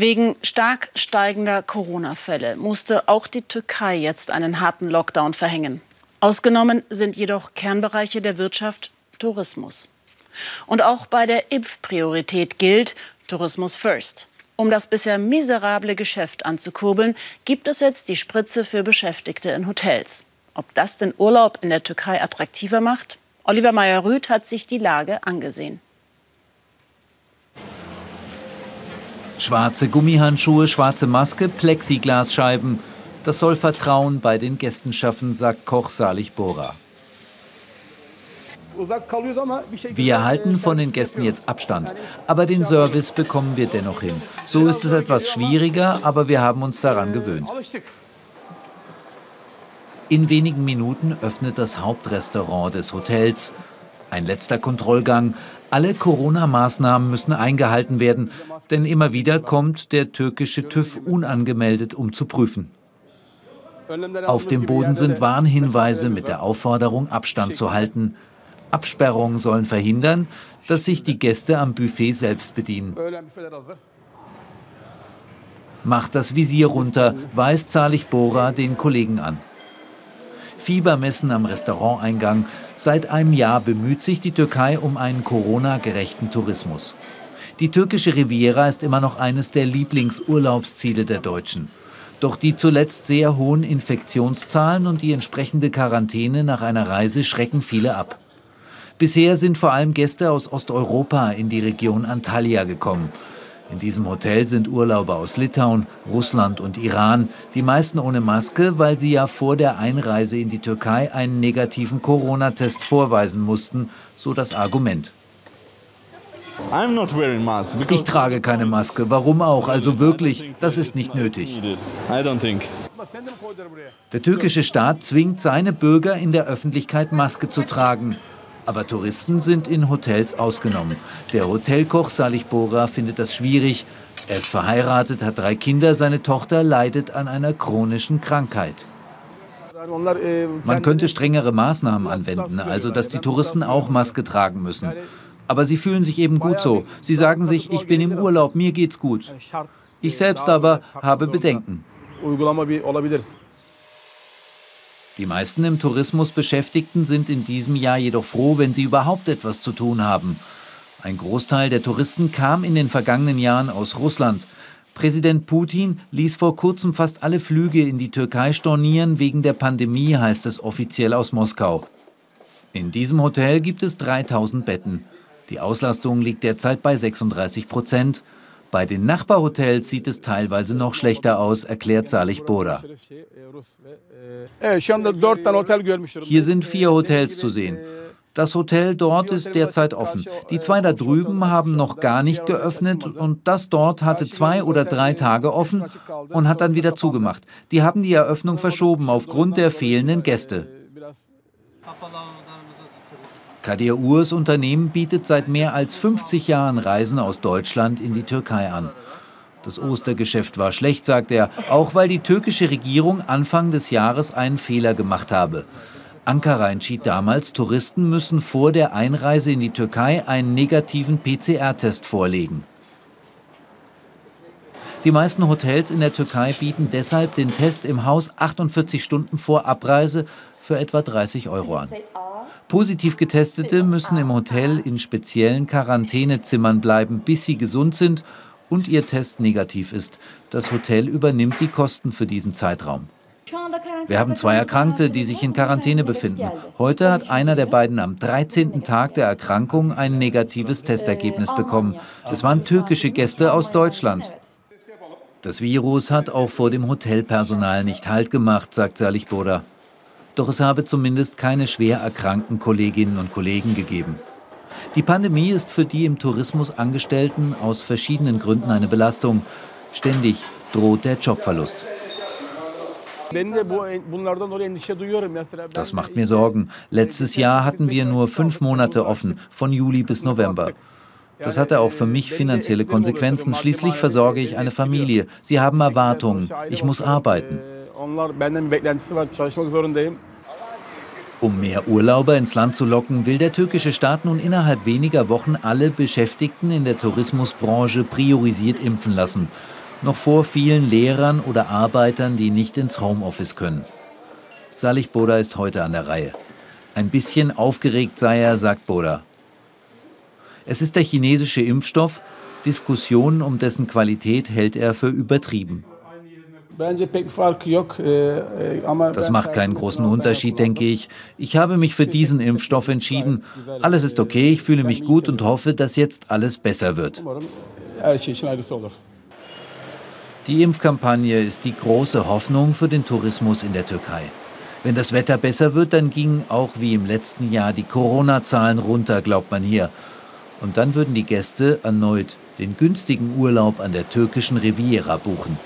Wegen stark steigender Corona-Fälle musste auch die Türkei jetzt einen harten Lockdown verhängen. Ausgenommen sind jedoch Kernbereiche der Wirtschaft, Tourismus. Und auch bei der Impfpriorität gilt Tourismus First. Um das bisher miserable Geschäft anzukurbeln, gibt es jetzt die Spritze für Beschäftigte in Hotels. Ob das den Urlaub in der Türkei attraktiver macht? Oliver Meyer-Rüth hat sich die Lage angesehen. Schwarze Gummihandschuhe, schwarze Maske, Plexiglasscheiben. Das soll Vertrauen bei den Gästen schaffen, sagt Koch Salih Bora. Wir erhalten von den Gästen jetzt Abstand, aber den Service bekommen wir dennoch hin. So ist es etwas schwieriger, aber wir haben uns daran gewöhnt. In wenigen Minuten öffnet das Hauptrestaurant des Hotels. Ein letzter Kontrollgang. Alle Corona-Maßnahmen müssen eingehalten werden, denn immer wieder kommt der türkische TÜV unangemeldet, um zu prüfen. Auf dem Boden sind Warnhinweise mit der Aufforderung, Abstand zu halten. Absperrungen sollen verhindern, dass sich die Gäste am Buffet selbst bedienen. Macht das Visier runter, weist Zalig Bora den Kollegen an. Fiebermessen am Restauranteingang. Seit einem Jahr bemüht sich die Türkei um einen Corona-gerechten Tourismus. Die türkische Riviera ist immer noch eines der Lieblingsurlaubsziele der Deutschen. Doch die zuletzt sehr hohen Infektionszahlen und die entsprechende Quarantäne nach einer Reise schrecken viele ab. Bisher sind vor allem Gäste aus Osteuropa in die Region Antalya gekommen. In diesem Hotel sind Urlauber aus Litauen, Russland und Iran, die meisten ohne Maske, weil sie ja vor der Einreise in die Türkei einen negativen Corona-Test vorweisen mussten, so das Argument. Ich trage keine Maske. Warum auch? Also wirklich, das ist nicht nötig. Der türkische Staat zwingt seine Bürger in der Öffentlichkeit Maske zu tragen. Aber Touristen sind in Hotels ausgenommen. Der Hotelkoch Salih Bora findet das schwierig. Er ist verheiratet, hat drei Kinder, seine Tochter leidet an einer chronischen Krankheit. Man könnte strengere Maßnahmen anwenden, also dass die Touristen auch Maske tragen müssen. Aber sie fühlen sich eben gut so. Sie sagen sich, ich bin im Urlaub, mir geht's gut. Ich selbst aber habe Bedenken. Die meisten im Tourismus Beschäftigten sind in diesem Jahr jedoch froh, wenn sie überhaupt etwas zu tun haben. Ein Großteil der Touristen kam in den vergangenen Jahren aus Russland. Präsident Putin ließ vor kurzem fast alle Flüge in die Türkei stornieren wegen der Pandemie, heißt es offiziell aus Moskau. In diesem Hotel gibt es 3000 Betten. Die Auslastung liegt derzeit bei 36 Prozent. Bei den Nachbarhotels sieht es teilweise noch schlechter aus, erklärt Salih Bora. Hier sind vier Hotels zu sehen. Das Hotel dort ist derzeit offen. Die zwei da drüben haben noch gar nicht geöffnet und das dort hatte zwei oder drei Tage offen und hat dann wieder zugemacht. Die haben die Eröffnung verschoben aufgrund der fehlenden Gäste. Kadir Urs Unternehmen bietet seit mehr als 50 Jahren Reisen aus Deutschland in die Türkei an. Das Ostergeschäft war schlecht, sagt er, auch weil die türkische Regierung Anfang des Jahres einen Fehler gemacht habe. Ankara entschied damals, Touristen müssen vor der Einreise in die Türkei einen negativen PCR-Test vorlegen. Die meisten Hotels in der Türkei bieten deshalb den Test im Haus 48 Stunden vor Abreise für etwa 30 Euro an. Positiv Getestete müssen im Hotel in speziellen Quarantänezimmern bleiben, bis sie gesund sind und ihr Test negativ ist. Das Hotel übernimmt die Kosten für diesen Zeitraum. Wir haben zwei Erkrankte, die sich in Quarantäne befinden. Heute hat einer der beiden am 13. Tag der Erkrankung ein negatives Testergebnis bekommen. Es waren türkische Gäste aus Deutschland. Das Virus hat auch vor dem Hotelpersonal nicht Halt gemacht, sagt Salih Boda. Doch es habe zumindest keine schwer erkrankten Kolleginnen und Kollegen gegeben. Die Pandemie ist für die im Tourismus Angestellten aus verschiedenen Gründen eine Belastung. Ständig droht der Jobverlust. Das macht mir Sorgen. Letztes Jahr hatten wir nur fünf Monate offen, von Juli bis November. Das hatte auch für mich finanzielle Konsequenzen. Schließlich versorge ich eine Familie. Sie haben Erwartungen. Ich muss arbeiten. Um mehr Urlauber ins Land zu locken, will der türkische Staat nun innerhalb weniger Wochen alle Beschäftigten in der Tourismusbranche priorisiert impfen lassen. Noch vor vielen Lehrern oder Arbeitern, die nicht ins Homeoffice können. Salih Boda ist heute an der Reihe. Ein bisschen aufgeregt sei er, sagt Boda. Es ist der chinesische Impfstoff. Diskussionen um dessen Qualität hält er für übertrieben. Das macht keinen großen Unterschied, denke ich. Ich habe mich für diesen Impfstoff entschieden. Alles ist okay, ich fühle mich gut und hoffe, dass jetzt alles besser wird. Die Impfkampagne ist die große Hoffnung für den Tourismus in der Türkei. Wenn das Wetter besser wird, dann gingen auch wie im letzten Jahr die Corona-Zahlen runter, glaubt man hier. Und dann würden die Gäste erneut den günstigen Urlaub an der türkischen Riviera buchen.